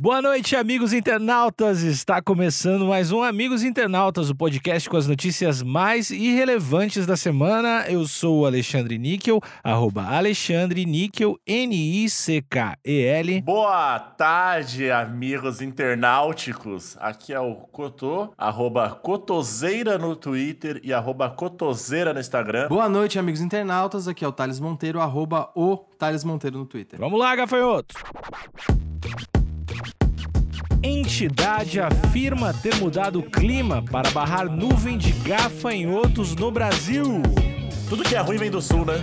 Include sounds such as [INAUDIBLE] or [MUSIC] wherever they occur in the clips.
Boa noite, amigos internautas! Está começando mais um Amigos Internautas, o podcast com as notícias mais irrelevantes da semana. Eu sou o Alexandre Níquel, arroba Alexandre Níquel, N-I-C-K-E-L. Boa tarde, amigos internauticos. Aqui é o Cotô, arroba Cotoseira no Twitter e arroba Cotoseira no Instagram. Boa noite, amigos internautas. Aqui é o Thales Monteiro, arroba o Thales Monteiro no Twitter. Vamos lá, gafanhotos! Entidade afirma ter mudado o clima para barrar nuvem de gafanhotos no Brasil. Tudo que é ruim vem do sul, né?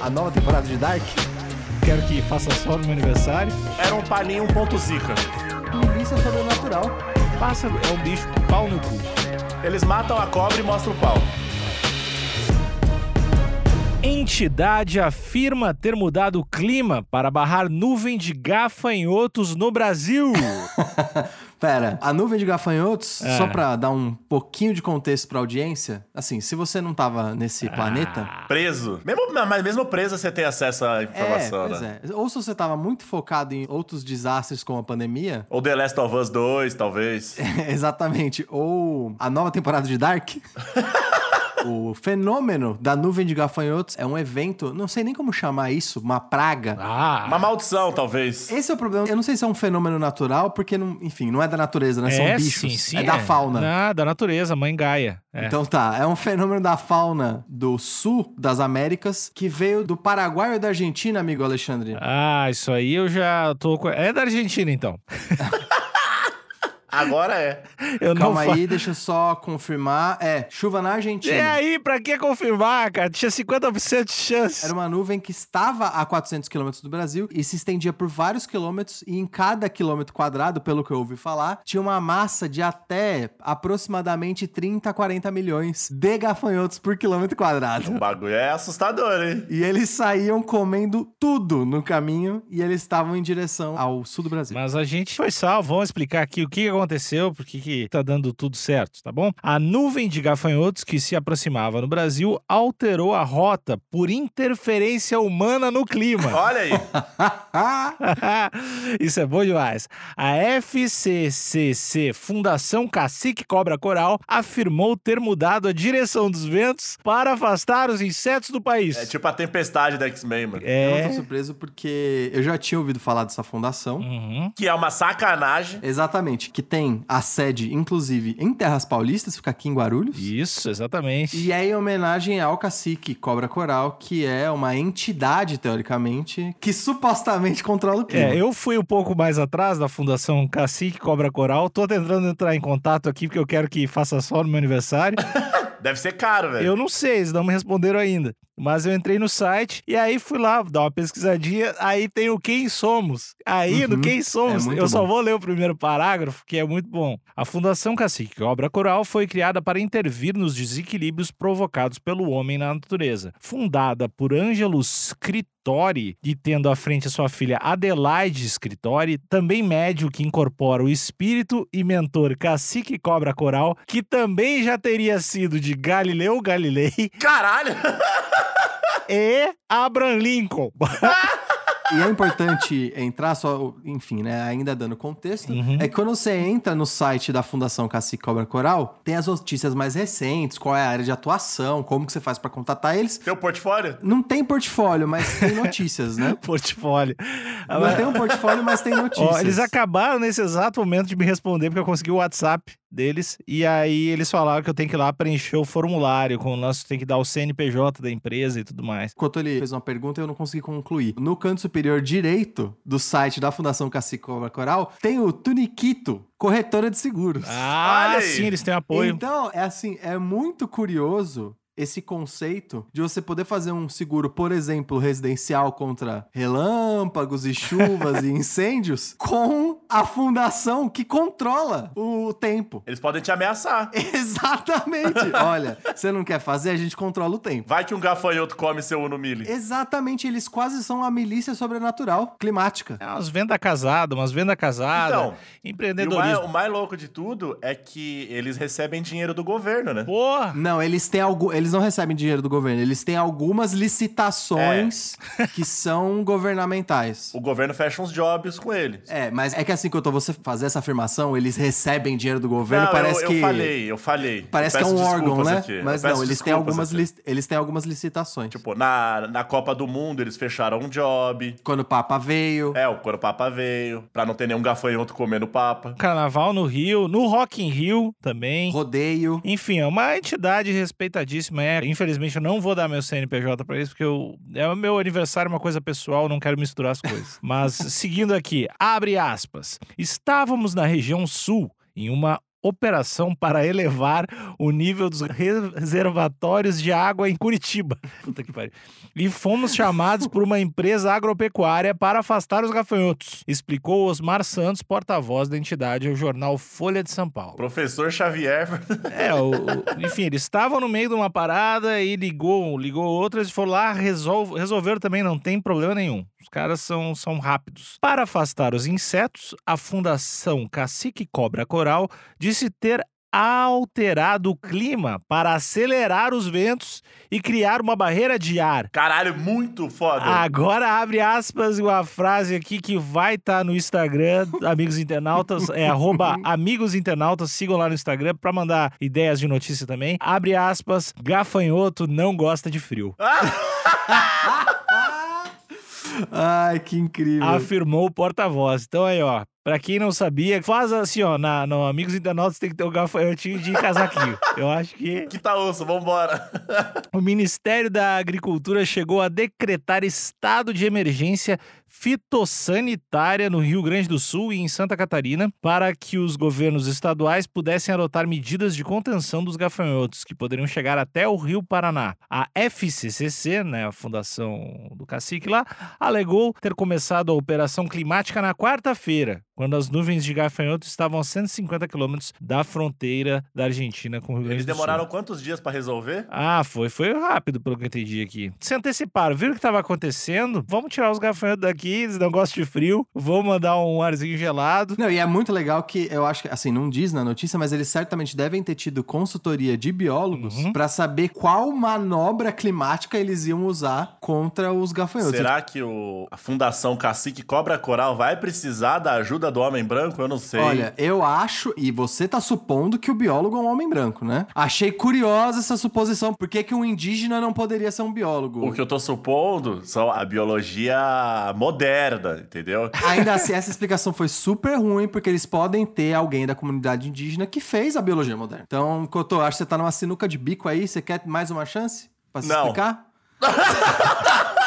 A nova temporada de Dark? Quero que faça só no meu aniversário. Era um paninho um ponto zica. Milícia sobrenatural. Pássaro é um bicho pau no cu. Eles matam a cobra e mostram o pau. Entidade afirma ter mudado o clima para barrar nuvem de gafanhotos no Brasil. [LAUGHS] Pera, a nuvem de gafanhotos, É. só pra dar um pouquinho de contexto pra audiência, assim, se você não tava nesse planeta. Preso. Mesmo, mas mesmo preso você tem acesso à É, informação, pois né? é. Ou se você tava muito focado em outros desastres como a pandemia, Ou The Last of Us 2, talvez. [LAUGHS] exatamente, ou a nova temporada de Dark. [LAUGHS] O fenômeno da nuvem de gafanhotos é um evento, não sei nem como chamar isso, uma praga. Ah, Uma maldição, talvez. Esse é o problema. Eu não sei se é um fenômeno natural, porque, não, enfim, não é da natureza, né? São é bichos. sim, sim. é da fauna. Não, da natureza, mãe Gaia. É. Então tá, é um fenômeno da fauna do sul das Américas que veio do Paraguai ou da Argentina, amigo Alexandre? Ah, isso aí eu já tô. É da Argentina, então. [LAUGHS] Agora é. Eu Calma não fa- aí, deixa eu só confirmar. É, chuva na Argentina. E aí, pra que confirmar, cara? Tinha 50% de chance. Era uma nuvem que estava a 400 quilômetros do Brasil e se estendia por vários quilômetros e em cada quilômetro quadrado, pelo que eu ouvi falar, tinha uma massa de até aproximadamente 30 a 40 milhões de gafanhotos por quilômetro quadrado. O bagulho é assustador, hein? E eles saíam comendo tudo no caminho e eles estavam em direção ao sul do Brasil. Mas a gente foi salvo. Vamos explicar aqui o que aconteceu, por que que tá dando tudo certo, tá bom? A nuvem de gafanhotos que se aproximava no Brasil alterou a rota por interferência humana no clima. [LAUGHS] Olha aí. [LAUGHS] Isso é bom demais. A FCCC, Fundação Cacique Cobra Coral, afirmou ter mudado a direção dos ventos para afastar os insetos do país. É tipo a tempestade da X-Men, mano. Eu não É. tô surpreso porque eu já tinha ouvido falar dessa fundação. Uhum. Que é uma sacanagem. Exatamente, que tem a sede, inclusive, em Terras Paulistas, fica aqui em Guarulhos. Isso, exatamente. E é em homenagem ao cacique Cobra Coral, que é uma entidade, teoricamente, que supostamente controla o clima. É, eu fui um pouco mais atrás da Fundação Cacique Cobra Coral. Tô tentando entrar em contato aqui porque eu quero que faça só no meu aniversário. [LAUGHS] Deve ser caro, velho. eu não sei, eles não me responderam ainda. Mas eu entrei no site e aí fui lá dar uma pesquisadinha. Aí tem o Quem Somos. Aí no Uhum, Quem Somos, é eu só bom. vou ler o primeiro parágrafo, que é muito bom. A Fundação Cacique Cobra Coral foi criada para intervir nos desequilíbrios provocados pelo homem na natureza. Fundada por Ângelo Scritori e tendo à frente a sua filha Adelaide Scritori, também médio que incorpora o espírito e mentor Cacique Cobra Coral, que também já teria sido de Galileu Galilei Caralho! [LAUGHS] e Abraham Lincoln. [LAUGHS] E é importante entrar só, enfim, né, ainda dando contexto, Uhum. é que quando você entra no site da Fundação Cacique Cobra Coral, tem as notícias mais recentes, qual é a área de atuação, como que você faz pra contatar eles. Teu portfólio? Não tem portfólio, mas tem [LAUGHS] notícias, né? Portfólio. Não tem um portfólio, mas tem notícias. Ó, eles acabaram nesse exato momento de me responder, porque eu consegui o WhatsApp deles. E aí eles falaram que eu tenho que ir lá preencher o formulário, com o nosso tem que dar o CNPJ da empresa e tudo mais. Enquanto ele fez uma pergunta, eu não consegui concluir. No canto superior direito do site da Fundação Cacique Cobra Coral, tem o Tuniquito, corretora de seguros. Ah, sim, eles têm apoio. Então, é assim, é muito curioso esse conceito de você poder fazer um seguro, por exemplo, residencial contra relâmpagos e chuvas e [LAUGHS] incêndios com a fundação que controla o tempo. Eles podem te ameaçar. [LAUGHS] Exatamente. Olha, você não quer fazer, a gente controla o tempo. Vai que um gafanhoto come seu Uno Mille. Exatamente, eles quase são a milícia sobrenatural climática. É umas vendas casadas, umas vendas casadas. Então, E o mais, empreendedorismo. o mais louco de tudo é que eles recebem dinheiro do governo, né? Porra! Não, eles têm algo, eles não recebem dinheiro do governo, eles têm algumas licitações que são governamentais. O governo fecha uns jobs com eles. É, mas é que assim que eu tô você fazer essa afirmação, eles recebem dinheiro do governo, Não, parece eu, que eu falei, eu falei. parece Eu que é um órgão, né? aqui, Mas não, eles têm algumas lic- eles têm algumas licitações. Tipo, na, na Copa do Mundo eles fecharam um job. Quando o Papa veio, É, quando o Papa veio, pra não ter nenhum gafanhoto comendo Papa. Carnaval no Rio, no Rock in Rio também. rodeio. Enfim, é uma entidade respeitadíssima. É, infelizmente, eu não vou dar meu CNPJ pra isso, porque eu, é o meu aniversário, uma coisa pessoal, não quero misturar as coisas. [LAUGHS] Mas, seguindo aqui, abre aspas. Estávamos na região sul, em uma operação para elevar o nível dos reservatórios de água em Curitiba. [LAUGHS] Puta que pariu. E fomos chamados por uma empresa agropecuária para afastar os gafanhotos, explicou Osmar Santos, porta-voz da entidade ao jornal Folha de São Paulo. Professor Xavier. É, o, o- enfim, eles estavam no meio de uma parada e ligou, ligou outras e foram lá, resolve, resolveram também, não tem problema nenhum. Os caras são, são rápidos. Para afastar os insetos, a Fundação Cacique Cobra Coral disse ter alterado o clima para acelerar os ventos e criar uma barreira de ar. Caralho, muito foda. Agora abre aspas e uma frase aqui que vai estar no Instagram, amigos internautas, é arroba [LAUGHS] amigos internautas, sigam lá no Instagram pra mandar ideias de notícia também. Abre aspas, gafanhoto não gosta de frio. [LAUGHS] Ai, que incrível. Afirmou o porta-voz. Então aí, ó, pra quem não sabia, faz assim, ó, na, no Amigos Internautas tem que ter o gafanhotinho de casaquinho. [LAUGHS] Eu acho que Que tá osso, vambora. [LAUGHS] o Ministério da Agricultura chegou a decretar estado de emergência fitossanitária no Rio Grande do Sul e em Santa Catarina para que os governos estaduais pudessem adotar medidas de contenção dos gafanhotos que poderiam chegar até o Rio Paraná. A FCCC, né, a fundação do cacique lá, alegou ter começado a operação climática na quarta-feira, quando as nuvens de gafanhotos estavam a 150 quilômetros da fronteira da Argentina com o Rio Grande Eles do Sul. demoraram quantos dias pra resolver? Ah, foi, foi rápido, pelo que eu entendi aqui. Se anteciparam, viram o que estava acontecendo? Vamos tirar os gafanhotos daqui, eles não gostam de frio, vamos mandar um arzinho gelado. Não, e é muito legal que eu acho que, assim, não diz na notícia, mas eles certamente devem ter tido consultoria de biólogos Uhum. pra saber qual manobra climática eles iam usar contra os gafanhotos. Será que o, a Fundação Cacique Cobra Coral vai precisar da ajuda do Homem Branco? Eu não sei. Olha, eu acho, e você tá supondo que o biólogo é um homem branco, né? Achei curiosa essa suposição. Por que, que um indígena não poderia ser um biólogo? O que eu tô supondo são a biologia moderna, entendeu? Ainda assim, essa explicação foi super ruim, porque eles podem ter alguém da comunidade indígena que fez a biologia moderna. Então, Cotô, acho que você tá numa sinuca de bico aí. Você quer mais uma chance pra se Não. explicar? [LAUGHS]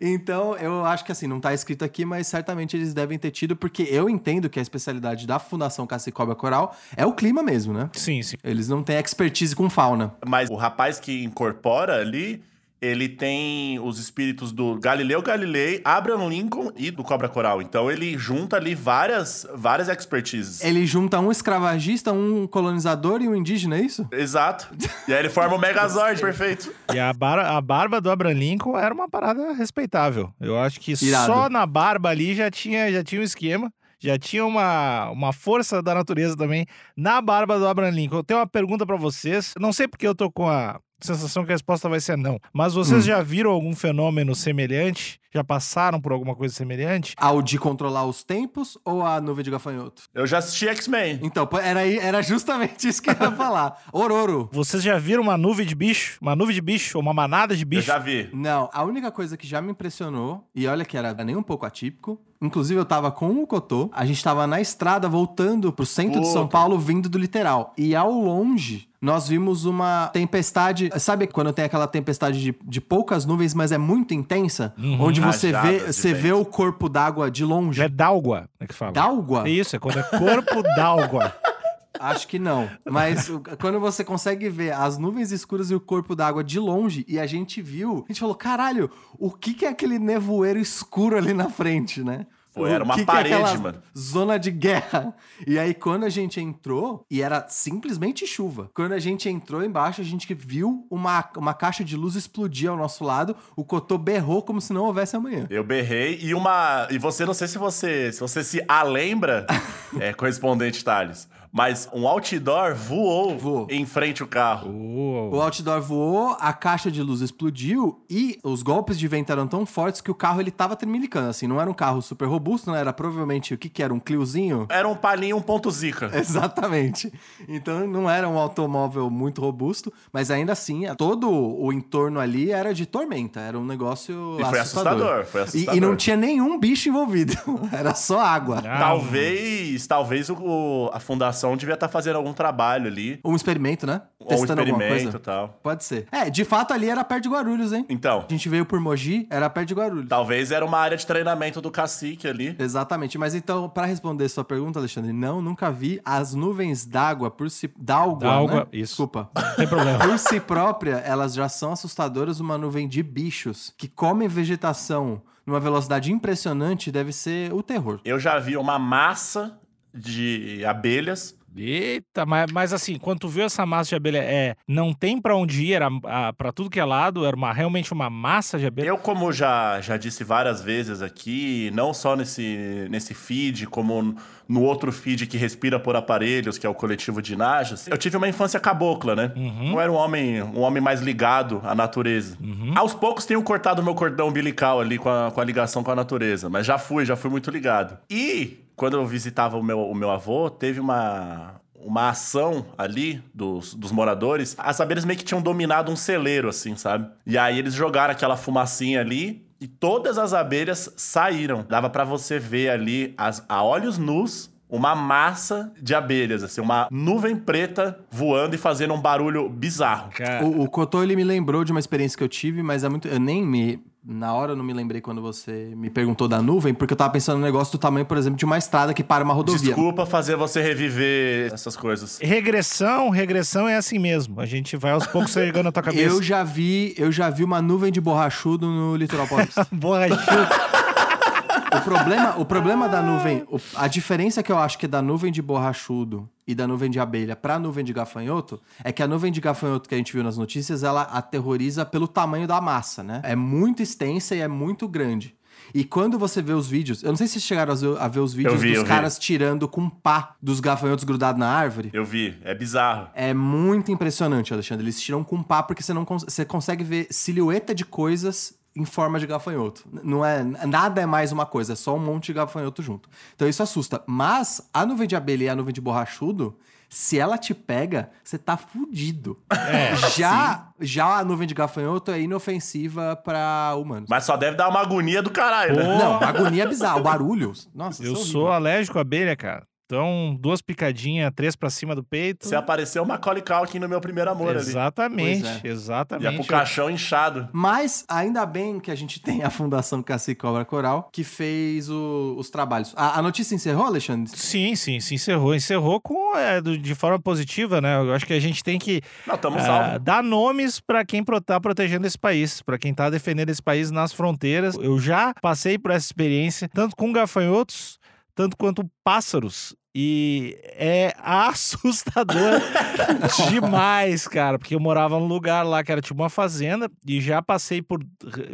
Então, eu acho que assim, não tá escrito aqui, mas certamente eles devem ter tido, porque eu entendo que a especialidade da Fundação Cacicobra Coral é o clima mesmo, né? Sim, sim. Eles não têm expertise com fauna. Mas o rapaz que incorpora ali, ele tem os espíritos do Galileu Galilei, Abraham Lincoln e do Cobra Coral. Então ele junta ali várias, várias expertises. Ele junta um escravagista, um colonizador e um indígena, é isso? Exato. E aí ele forma o Megazord, [LAUGHS] perfeito. E a, bar- a barba do Abraham Lincoln era uma parada respeitável. Eu acho que Irado. só na barba ali já tinha, já tinha um esquema. Já tinha uma, uma força da natureza também na barba do Abraham Lincoln. Eu tenho uma pergunta pra vocês. Não sei porque eu tô com a sensação que a resposta vai ser não. Mas vocês Hum. já viram algum fenômeno semelhante? Já passaram por alguma coisa semelhante? Ao de controlar os tempos ou a nuvem de gafanhoto? Eu já assisti X-Men. Então, era, era justamente isso que eu ia falar. [LAUGHS] Ororo. Vocês já viram uma nuvem de bicho? Uma nuvem de bicho? Ou uma manada de Eu bicho? já vi. Não, a única coisa que já me impressionou, e olha que era nem um pouco atípico, inclusive eu tava com o Cotô, a gente tava na estrada voltando pro centro de São. Paulo, vindo do litoral. E ao longe, nós vimos uma tempestade. Sabe quando tem aquela tempestade de, de poucas nuvens, mas é muito intensa? Onde você vê, você vê o corpo d'água de longe. É d'água, é que fala. D'água? Isso, é quando é corpo d'água. [LAUGHS] Acho que não. Mas quando você consegue ver as nuvens escuras e o corpo d'água de longe, e a gente viu, a gente falou: caralho, o que, que é aquele nevoeiro escuro ali na frente, né? Foi, era uma que que é parede, mano. Zona de guerra. E aí, quando a gente entrou, e era simplesmente chuva. Quando a gente entrou embaixo, a gente viu uma, uma caixa de luz explodir ao nosso lado. O Cotô berrou como se não houvesse amanhã. Eu berrei e uma. E você, não sei se você se, você se a lembra, [LAUGHS] é, correspondente Thales, mas um outdoor voou, Voou. em frente ao carro. Uou. O outdoor voou, a caixa de luz explodiu e os golpes de vento eram tão fortes que o carro ele tava tremilicando. Assim, não era um carro super robusto, não era provavelmente o que que era? Um Cliozinho? Era um palinho 1.0 zica. [LAUGHS] Exatamente. Então não era um automóvel muito robusto, mas ainda assim, todo o entorno ali era de tormenta. Era um negócio E foi assustador, foi E- assustador. E, não tinha nenhum bicho envolvido. [LAUGHS] Era só água. Ah, Talvez, talvez o, a fundação devia estar fazendo algum trabalho ali, Um experimento, né? ou um alguma experimento e coisa. tal. Pode ser. É, de fato ali era perto de Guarulhos, hein? Então, A gente veio por Mogi, era perto de Guarulhos. talvez era uma área de treinamento do cacique ali. Exatamente. Mas então, pra responder sua pergunta, Alexandre, não, nunca vi as nuvens d'água por si... D'água, D'água, né? isso. Desculpa. Não tem problema. Por si própria, elas já são assustadoras. Uma nuvem de bichos que comem vegetação numa velocidade impressionante deve ser o terror. Eu já vi uma massa de abelhas. Eita, mas, mas assim, quando tu viu essa massa de abelha, é, não tem pra onde ir, era ah, pra tudo que é lado, era uma, realmente uma massa de abelha. Eu, como já, já disse várias vezes aqui, não só nesse, nesse feed, como no outro feed que respira por aparelhos, que é o coletivo de Najas, eu tive uma infância cabocla, né? Uhum. Eu era um homem, um homem mais ligado à natureza. Aos poucos tenho cortado meu cordão umbilical ali com a, com a ligação com a natureza, mas já fui, já fui muito ligado. E quando eu visitava o meu, o meu avô, teve uma, uma ação ali dos, dos moradores. As abelhas meio que tinham dominado um celeiro, assim, sabe? E aí eles jogaram aquela fumacinha ali e todas as abelhas saíram. Dava pra você ver ali, as, a olhos nus, uma massa de abelhas, assim, uma nuvem preta voando e fazendo um barulho bizarro. Cara, O, o Cotô, ele me lembrou de uma experiência que eu tive, mas é muito... Eu nem me... Na hora eu não me lembrei quando você me perguntou da nuvem, porque eu tava pensando no negócio do tamanho, por exemplo, de uma estrada que para uma rodovia. Desculpa fazer você reviver essas coisas. regressão, regressão é assim mesmo. A gente vai aos poucos chegando na tua [LAUGHS] cabeça. Eu já vi, eu já vi uma nuvem de borrachudo no litoral paulista. [LAUGHS] Borrachudo. o problema, o problema da nuvem, a diferença que eu acho que é da nuvem de borrachudo e da nuvem de abelha pra nuvem de gafanhoto é que a nuvem de gafanhoto que a gente viu nas notícias, ela aterroriza pelo tamanho da massa, né? É muito extensa e é muito grande. E quando você vê os vídeos, eu não sei se vocês chegaram a ver, a os vídeos vi, dos eu vi. caras tirando com pá dos gafanhotos grudados na árvore. Eu vi, é bizarro. É muito impressionante, Alexandre. Eles tiram com pá porque você não cons- você consegue ver silhueta de coisas em forma de gafanhoto. Não é nada é mais uma coisa, é só um monte de gafanhoto junto. Então isso assusta. Mas a nuvem de abelha e a nuvem de borrachudo, se ela te pega, você tá fudido. É, já já a nuvem de gafanhoto é inofensiva pra humanos. Mas só deve dar uma agonia do caralho, né? Não, agonia é bizarra, o barulho. Nossa, eu é sou alérgico à abelha, cara. Então, duas picadinhas, três pra cima do peito. Você apareceu uma Macaulay Culkin no meu primeiro amor ali. Exatamente, Pois é. Ia exatamente. pro caixão inchado. Mas ainda bem que a gente tem a Fundação Cacique Cobra Coral, que fez o- os trabalhos. A, a notícia encerrou, Alexandre? Sim, sim, se encerrou. Encerrou com, é, do- de forma positiva, né? Eu acho que a gente tem que Não, tamo salvo. dar nomes pra quem tá protegendo esse país, pra quem tá defendendo esse país nas fronteiras. Eu já passei por essa experiência, tanto com gafanhotos, tanto quanto pássaros. E é assustador [LAUGHS] demais, cara, porque eu morava num lugar lá que era tipo uma fazenda e já passei por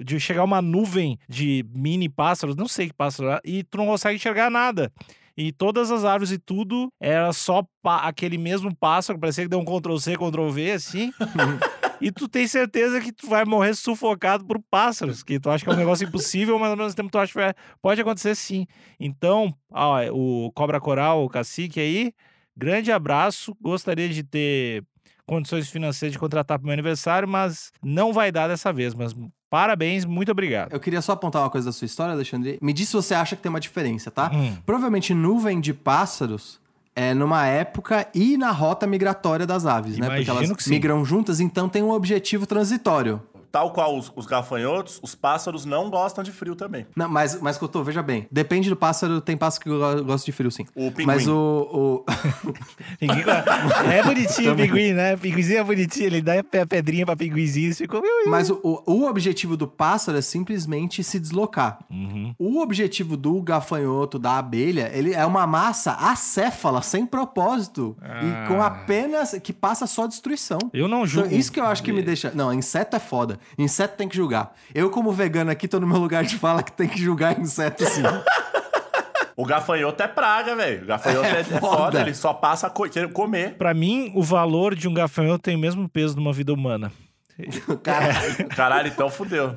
de chegar uma nuvem de mini pássaros, não sei que pássaro era, e tu não consegue enxergar nada. E todas as árvores e tudo era só aquele mesmo pássaro, parecia que deu um Ctrl C, Ctrl V, assim. [LAUGHS] e tu tem certeza que tu vai morrer sufocado por pássaros, que tu acha que é um negócio [LAUGHS] impossível, mas ao mesmo tempo tu acha que vai- pode acontecer sim. Então, ó, o Cobra Coral, o cacique aí, grande abraço. Gostaria de ter condições financeiras de contratar para meu aniversário, mas não vai dar dessa vez. Mas parabéns, muito obrigado. Eu queria só apontar uma coisa da sua história, Alexandre. Me diz se você acha que tem uma diferença, tá? Hum. Provavelmente nuvem de pássaros é numa época e na rota migratória das aves, né? Porque Imagino elas migram juntas, então tem um objetivo transitório. Tal qual os, os gafanhotos, os pássaros não gostam de frio também. Não, mas, mas Cotô, veja bem. Depende do pássaro, tem pássaro que go- gosta de frio, sim. O pinguim. Mas o. o... [LAUGHS] [LAUGHS] É bonitinho o pinguim, né? Pinguizinho é bonitinho, ele dá a pedrinha pra pinguizinho e ficou... mas o, o, o objetivo do pássaro é simplesmente se deslocar. Uhum. O objetivo do gafanhoto, da abelha, ele é uma massa acéfala, sem propósito. E com apenas. que passa só destruição. Eu não Então, julgo. isso que eu acho que me deixa. Não, inseto é foda. Inseto tem que julgar. Eu, como vegano aqui, tô no meu lugar de fala que tem que julgar inseto sim. O gafanhoto é praga, velho. O gafanhoto é, é foda. foda. ele só passa a comer. Pra mim, o valor de um gafanhoto tem o mesmo peso de uma vida humana. [LAUGHS] Caralho. Caralho, então fudeu.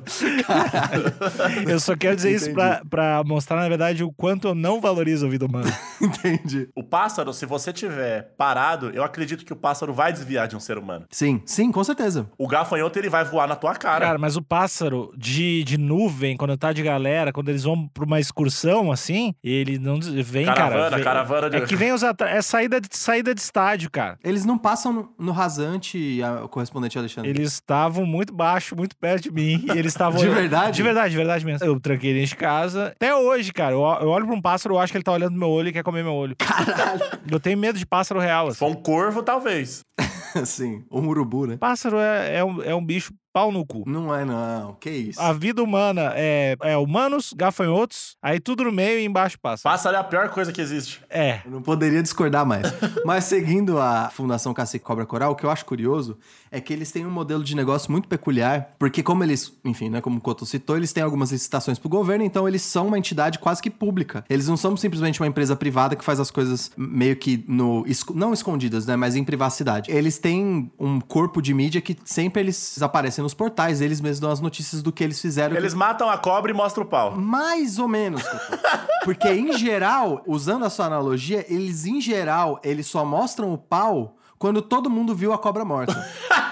Eu só quero dizer isso Entendi. pra, pra mostrar, na verdade, o quanto eu não valorizo a vida humana. [LAUGHS] Entendi. O pássaro, se você tiver parado, eu acredito que o pássaro vai desviar de um ser humano. Sim, sim, com certeza. O gafanhoto, ele vai voar na tua cara. Cara, mas o pássaro de, de nuvem, quando tá de galera, quando eles vão pra uma excursão, assim, ele não vem, Caravana, cara. vem- caravana de- É que vem os atra... É saída de, saída de estádio, cara. Eles não passam no, no rasante, a- o correspondente Alexandre. Eles estavam muito baixo, muito perto de mim. E eles estavam. De verdade? De verdade, de verdade mesmo. Eu tranquei dentro de casa. Até hoje, cara. Eu, eu olho pra um pássaro, eu acho que ele tá olhando no meu olho e quer comer meu olho. Caralho. Eu tenho medo de pássaro real. Se Assim. for um corvo, talvez. [LAUGHS] Sim, um urubu, né? Pássaro é, é, um, é um bicho pau no cu. Não é, não. Que isso? A vida humana é, é humanos, gafanhotos, aí tudo no meio e embaixo pássaro. Pássaro é a pior coisa que existe. É. Eu não poderia discordar mais. [LAUGHS] Mas seguindo a Fundação Cacique Cobra Coral, o que eu acho curioso é que eles têm um modelo de negócio muito peculiar, porque como eles, enfim, né, como o Couto citou, eles têm algumas licitações pro governo, então eles são uma entidade quase que pública. Eles não são simplesmente uma empresa privada que faz as coisas meio que no não escondidas, né, mas em privacidade. Eles têm um corpo de mídia que sempre eles aparecem nos portais, eles mesmos dão as notícias do que eles fizeram. Eles matam a cobra e mostram o pau. Mais ou menos. [LAUGHS] Porque, em geral, usando a sua analogia, eles, em geral, eles só mostram o pau quando todo mundo viu a cobra morta. [LAUGHS]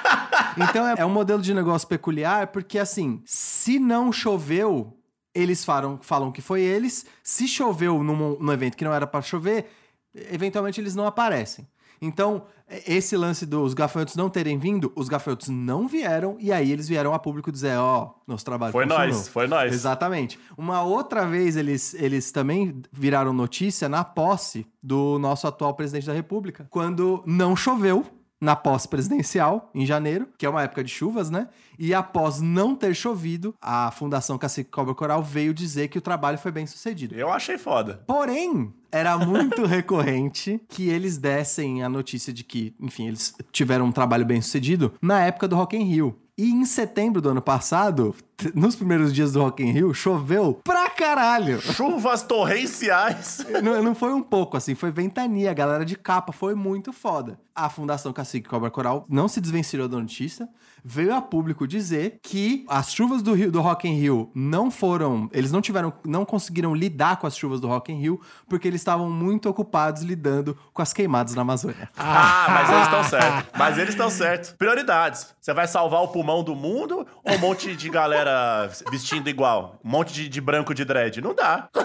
Então, é, é um modelo de negócio peculiar, porque, assim, se não choveu, eles falam, falam que foi eles. Se choveu num, num evento que não era pra chover, eventualmente eles não aparecem. Então, esse lance dos gafanhotos não terem vindo, os gafanhotos não vieram, e aí eles vieram a público dizer, ó, nosso trabalho Foi funcionou. nós, foi nós. Exatamente. Uma outra vez eles, eles também viraram notícia na posse do nosso atual presidente da República, quando não choveu na posse presidencial, em janeiro, que é uma época de chuvas, né? E após não ter chovido, a Fundação Cacique Cobra Coral veio dizer que o trabalho foi bem sucedido. Eu achei foda. Porém, era muito [LAUGHS] recorrente que eles dessem a notícia de que, enfim, eles tiveram um trabalho bem sucedido na época do Rock in Rio. E em setembro do ano passado, nos primeiros dias do Rock in Rio, choveu pra caralho. Chuvas torrenciais. [LAUGHS] Não, não foi um pouco assim, foi ventania, a galera de capa, foi muito foda. A Fundação Cacique Cobra Coral não se desvencilhou da notícia, veio a público dizer que as chuvas do Rio do Rock in Rio não foram, eles não tiveram, não conseguiram lidar com as chuvas do Rock in Rio porque eles estavam muito ocupados lidando com as queimadas na Amazônia. Ah, mas eles estão certos. Mas eles estão certos. Prioridades. Você vai salvar o pulmão do mundo ou um monte de galera vestindo igual? Um monte de, de branco de dread? Não dá. [LAUGHS]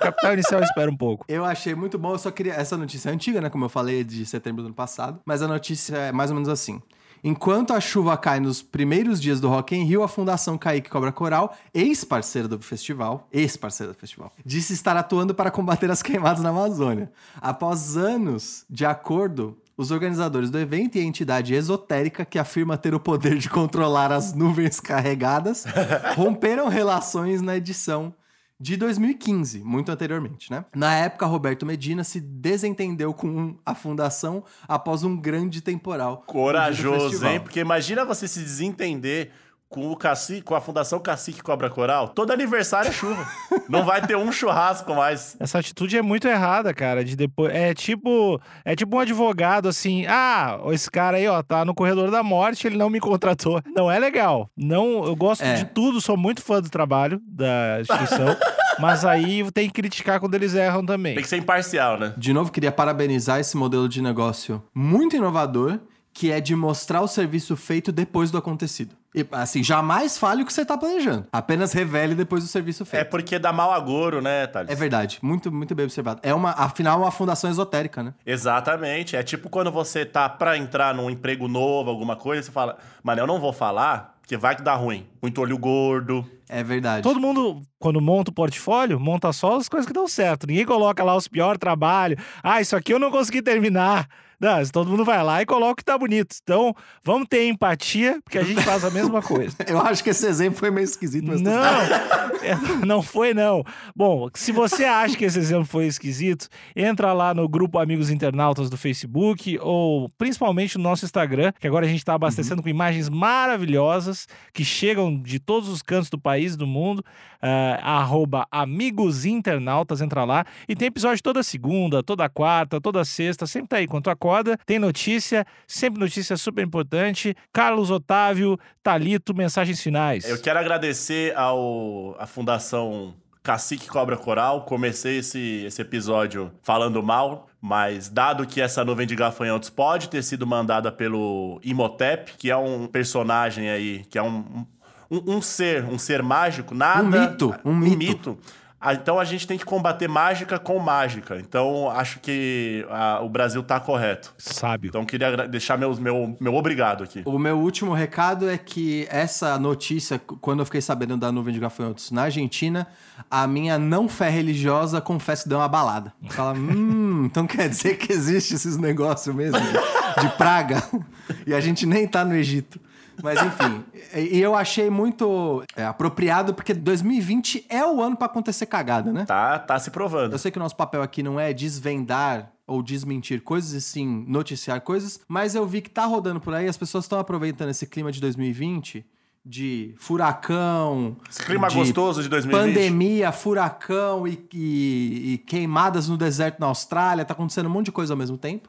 Capital Inicial espera um pouco. Eu achei muito bom, eu só queria. Essa notícia é antiga, né? Como eu falei, de setembro do ano passado. Mas a notícia é mais ou menos assim. Enquanto a chuva cai nos primeiros dias do Rock in Rio, a Fundação Kaique Cobra Coral, ex-parceira do festival, ex-parceira do festival, disse estar atuando para combater as queimadas na Amazônia. Após anos de acordo, os organizadores do evento e a entidade esotérica que afirma ter o poder de controlar as nuvens carregadas [LAUGHS] romperam relações na edição de 2015, muito anteriormente, né? Na época, Roberto Medina se desentendeu com a fundação após um grande temporal. Corajoso, hein? Porque imagina você se desentender com o cacique, com a Fundação Cacique Cobra Coral. Todo aniversário é chuva. [LAUGHS] Não vai ter um churrasco mais. Essa atitude é muito errada, cara. De depois. É tipo. É tipo um advogado assim. Ah, esse cara aí, ó, tá no corredor da morte, ele não me contratou. Não é legal. Não, eu gosto É. de tudo, sou muito fã do trabalho da instituição. [LAUGHS] mas aí tem que criticar quando eles erram também. Tem que ser imparcial, né? De novo, queria parabenizar esse modelo de negócio muito inovador, que é de mostrar o serviço feito depois do acontecido. E, assim, jamais fale o que você tá planejando. Apenas revele depois do serviço É feito. porque dá mau agouro, né, Thales? É, verdade. Muito, muito bem observado. É uma, afinal, uma fundação esotérica, né? Exatamente. É tipo quando você tá pra entrar num emprego novo, alguma coisa, você fala, mano, eu não vou falar Porque vai que dá ruim. Muito olho gordo. É verdade. Todo mundo, quando monta o portfólio, monta só as coisas que dão certo. Ninguém coloca lá os piores trabalhos. Ah, isso aqui eu não consegui terminar. Não, todo mundo vai lá e coloca o que tá bonito. Então, vamos ter empatia, porque a gente faz a mesma coisa. [LAUGHS] Eu acho que esse exemplo foi meio esquisito. Mas não, [LAUGHS] é, não foi não. Bom, se você acha que esse exemplo foi esquisito, entra lá no grupo Amigos Internautas do Facebook ou principalmente no nosso Instagram, que agora a gente está abastecendo uhum. com imagens maravilhosas que chegam de todos os cantos do país do mundo. Uh, arroba Amigos Internautas, entra lá. E tem episódio toda segunda, toda quarta, toda sexta, sempre tá aí quanto a acorda, tem notícia, sempre notícia super importante. Carlos Otávio, Talito, mensagens finais. Eu quero agradecer ao a Fundação Cacique Cobra Coral. Comecei esse, esse episódio falando mal, mas dado que essa nuvem de gafanhotos pode ter sido mandada pelo Imhotep, que é um personagem aí, que é um, um, um ser, um ser mágico, nada... Um mito, um, um mito. mito então a gente tem que combater mágica com mágica. Então acho que a, o Brasil tá correto. Sábio. Então queria deixar meu, meu, meu obrigado aqui. O meu último recado é que essa notícia, quando eu fiquei sabendo da nuvem de gafanhotos na Argentina, a minha não fé religiosa confesso que deu uma balada. Fala, hum, então quer dizer que existe esses negócios mesmo de, de praga [LAUGHS] e a gente nem tá no Egito. Mas enfim, e eu achei muito é, apropriado porque 2020 é o ano para acontecer cagada, né? Tá, tá se provando. Eu sei que o nosso papel aqui não é desvendar ou desmentir coisas e sim noticiar coisas, mas eu vi que tá rodando por aí, as pessoas estão aproveitando esse clima de 2020 de furacão. Esse clima de gostoso de 2020. Pandemia, furacão e, e, e, queimadas no deserto na Austrália. Tá acontecendo um monte de coisa ao mesmo tempo.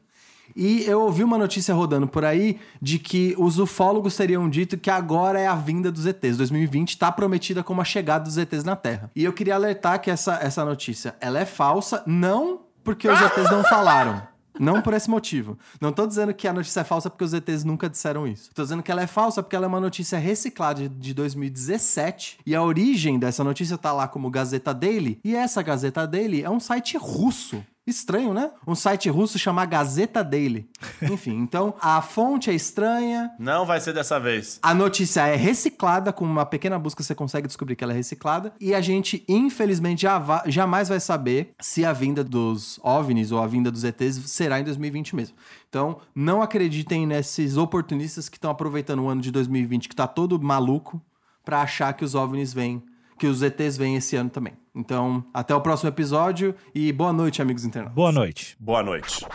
E eu ouvi uma notícia rodando por aí de que os ufólogos teriam dito que agora é a vinda dos ETs. 2020 está prometida como a chegada dos ETs na Terra. E eu queria alertar que essa, essa notícia ela é falsa, não porque os ETs não falaram. Não por esse motivo. Não tô dizendo que a notícia é falsa porque os ETs nunca disseram isso. Tô dizendo que ela é falsa porque ela é uma notícia reciclada de 2017 e a origem dessa notícia tá lá como Gazeta Daily e essa Gazeta Daily é um site russo. Estranho, né? Um site russo chamado Gazeta Daily. [LAUGHS] Enfim, então a fonte é estranha. Não vai ser dessa vez. A notícia é reciclada, com uma pequena busca você consegue descobrir que ela é reciclada. E a gente, infelizmente, já jamais vai saber se a vinda dos OVNIs ou a vinda dos ETs será em 2020 mesmo. Então, não acreditem nesses oportunistas que estão aproveitando o ano de 2020, que tá todo maluco, para achar que os OVNIs vêm que os ETs vêm esse ano também. Então, até o próximo episódio e boa noite, amigos internautas. Boa noite. Boa noite.